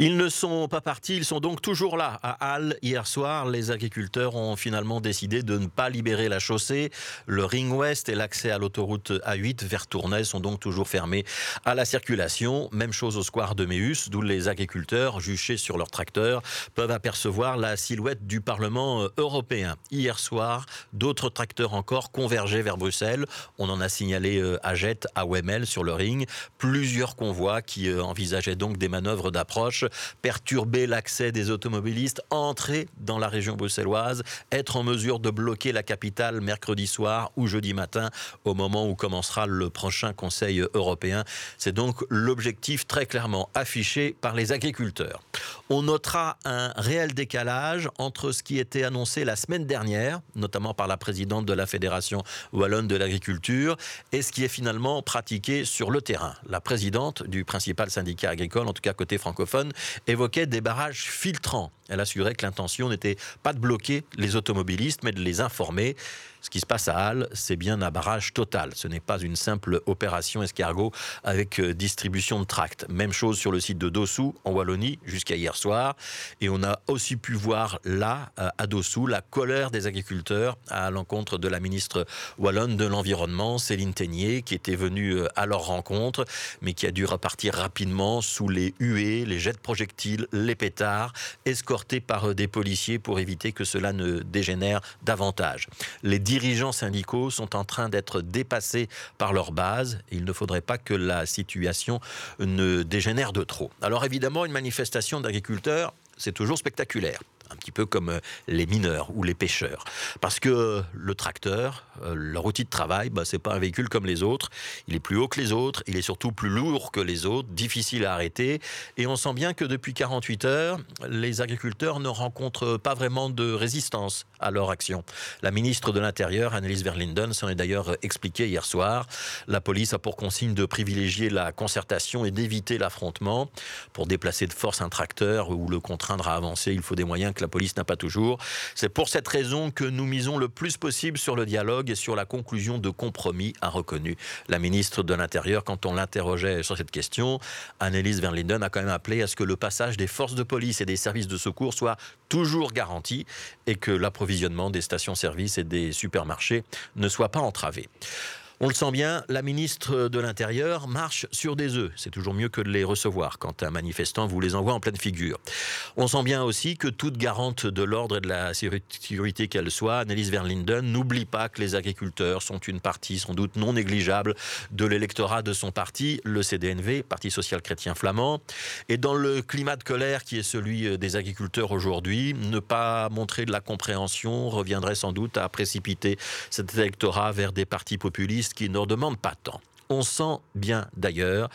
Ils ne sont pas partis, ils sont donc toujours là. À Halle, hier soir, les agriculteurs ont finalement décidé de ne pas libérer la chaussée. Le ring ouest et l'accès à l'autoroute A8 vers Tournai sont donc toujours fermés à la circulation. Même chose au square de Méus, d'où les agriculteurs, juchés sur leur tracteur, peuvent apercevoir la silhouette du Parlement euh, européen. Hier soir, d'autres tracteurs encore convergeaient vers Bruxelles. On en a signalé euh, à Jette, à Wemel, sur le ring. Plusieurs convois qui euh, envisageaient donc des manœuvres d'approche perturber l'accès des automobilistes, entrer dans la région bruxelloise, être en mesure de bloquer la capitale mercredi soir ou jeudi matin au moment où commencera le prochain Conseil européen. C'est donc l'objectif très clairement affiché par les agriculteurs. On notera un réel décalage entre ce qui était annoncé la semaine dernière, notamment par la présidente de la Fédération wallonne de l'agriculture, et ce qui est finalement pratiqué sur le terrain. La présidente du principal syndicat agricole, en tout cas côté francophone, évoquait des barrages filtrants. Elle assurait que l'intention n'était pas de bloquer les automobilistes, mais de les informer. Ce qui se passe à Halle, c'est bien un barrage total. Ce n'est pas une simple opération escargot avec euh, distribution de tracts. Même chose sur le site de Dossou, en Wallonie, jusqu'à hier soir. Et on a aussi pu voir là, euh, à Dossou, la colère des agriculteurs à l'encontre de la ministre wallonne de l'Environnement, Céline Teignier, qui était venue euh, à leur rencontre, mais qui a dû repartir rapidement sous les huées, les jets de projectiles, les pétards, escortés par des policiers pour éviter que cela ne dégénère davantage. Les dirigeants syndicaux sont en train d'être dépassés par leur base. Il ne faudrait pas que la situation ne dégénère de trop. Alors évidemment, une manifestation d'agriculteurs, c'est toujours spectaculaire un petit peu comme euh, les mineurs ou les pêcheurs. Parce que le tracteur, euh, leur outil de travail, bah, c'est pas un véhicule comme les autres. Il est plus haut que les autres, il est surtout plus lourd que les autres, difficile à arrêter. Et on sent bien que depuis 48 heures, les agriculteurs ne rencontrent pas vraiment de résistance à leur action. La ministre de l'Intérieur, Annelies Verlinden, s'en est d'ailleurs expliqué hier soir. La police a pour consigne de privilégier la concertation et d'éviter l'affrontement. Pour déplacer de force un tracteur ou le contraindre à avancer, il faut des moyens la police n'a pas toujours. C'est pour cette raison que nous misons le plus possible sur le dialogue et sur la conclusion de compromis, a reconnu la ministre de l'Intérieur quand on l'interrogeait sur cette question. Annelies Verlinden a quand même appelé à ce que le passage des forces de police et des services de secours soit toujours garanti et que l'approvisionnement des stations-service et des supermarchés ne soit pas entravé. On le sent bien, la ministre de l'Intérieur marche sur des œufs. C'est toujours mieux que de les recevoir quand un manifestant vous les envoie en pleine figure. On sent bien aussi que toute garante de l'ordre et de la sécurité qu'elle soit, Annelies Verlinden, n'oublie pas que les agriculteurs sont une partie sans doute non négligeable de l'électorat de son parti, le CDNV, Parti social chrétien flamand. Et dans le climat de colère qui est celui des agriculteurs aujourd'hui, ne pas montrer de la compréhension reviendrait sans doute à précipiter cet électorat vers des partis populistes qui ne demande pas tant. On sent bien d'ailleurs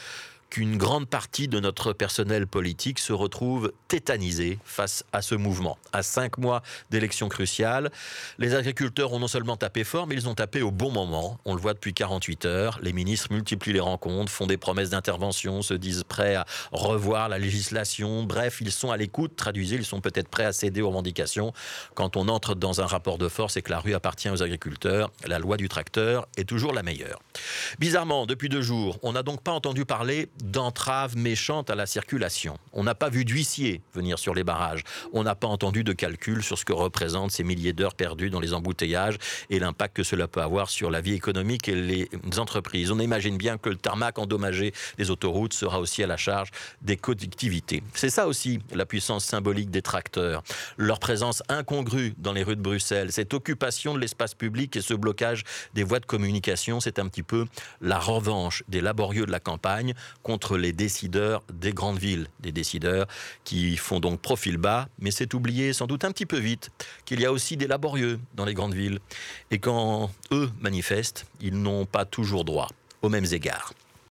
qu'une grande partie de notre personnel politique se retrouve tétanisé face à ce mouvement. À cinq mois d'élections cruciales, les agriculteurs ont non seulement tapé fort, mais ils ont tapé au bon moment. On le voit depuis 48 heures. Les ministres multiplient les rencontres, font des promesses d'intervention, se disent prêts à revoir la législation. Bref, ils sont à l'écoute, traduisez, ils sont peut-être prêts à céder aux revendications. Quand on entre dans un rapport de force et que la rue appartient aux agriculteurs, la loi du tracteur est toujours la meilleure. Bizarrement, depuis deux jours, on n'a donc pas entendu parler d'entraves méchantes à la circulation. On n'a pas vu d'huissiers venir sur les barrages. On n'a pas entendu de calcul sur ce que représentent ces milliers d'heures perdues dans les embouteillages et l'impact que cela peut avoir sur la vie économique et les entreprises. On imagine bien que le tarmac endommagé des autoroutes sera aussi à la charge des collectivités. C'est ça aussi la puissance symbolique des tracteurs. Leur présence incongrue dans les rues de Bruxelles, cette occupation de l'espace public et ce blocage des voies de communication, c'est un petit peu la revanche des laborieux de la campagne contre les décideurs des grandes villes, des décideurs qui font donc profil bas, mais c'est oublié sans doute un petit peu vite qu'il y a aussi des laborieux dans les grandes villes. Et quand eux manifestent, ils n'ont pas toujours droit aux mêmes égards.